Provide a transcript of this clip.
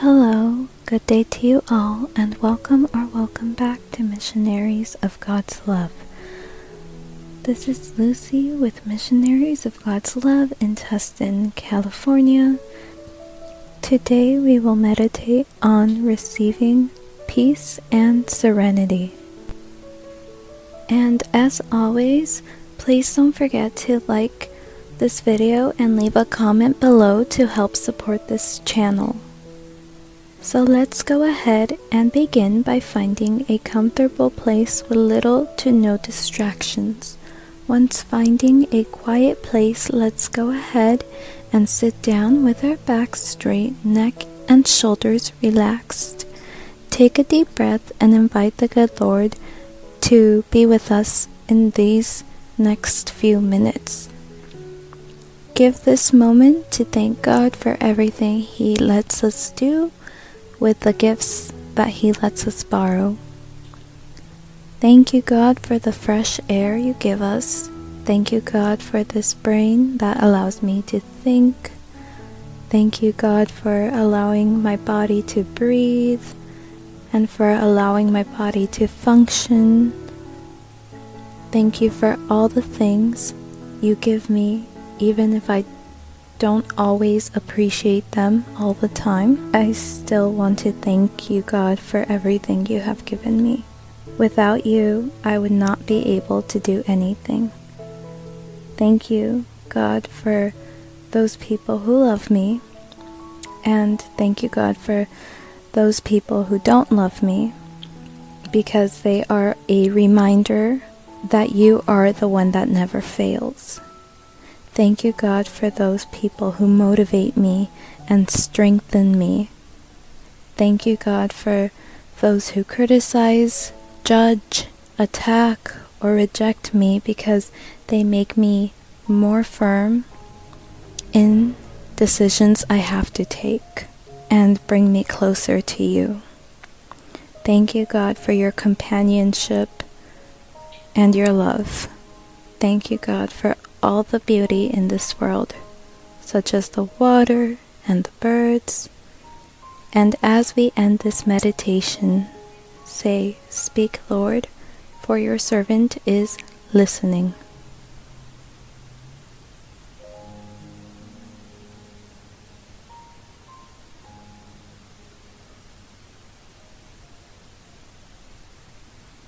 Hello, good day to you all, and welcome or welcome back to Missionaries of God's Love. This is Lucy with Missionaries of God's Love in Tustin, California. Today we will meditate on receiving peace and serenity. And as always, please don't forget to like this video and leave a comment below to help support this channel. So let's go ahead and begin by finding a comfortable place with little to no distractions. Once finding a quiet place, let's go ahead and sit down with our back straight, neck and shoulders relaxed. Take a deep breath and invite the good Lord to be with us in these next few minutes. Give this moment to thank God for everything He lets us do with the gifts that He lets us borrow. Thank you, God, for the fresh air you give us. Thank you, God, for this brain that allows me to think. Thank you, God, for allowing my body to breathe and for allowing my body to function. Thank you for all the things you give me, even if I don't always appreciate them all the time, I still want to thank you, God, for everything you have given me. Without you, I would not be able to do anything. Thank you, God, for those people who love me. And thank you, God, for those people who don't love me because they are a reminder that you are the one that never fails. Thank you, God, for those people who motivate me and strengthen me. Thank you, God, for those who criticize, judge, attack, or reject me because they make me more firm in decisions I have to take and bring me closer to you. Thank you, God, for your companionship and your love. Thank you, God, for all the beauty in this world, such as the water and the birds. And as we end this meditation, say, Speak, Lord, for your servant is listening.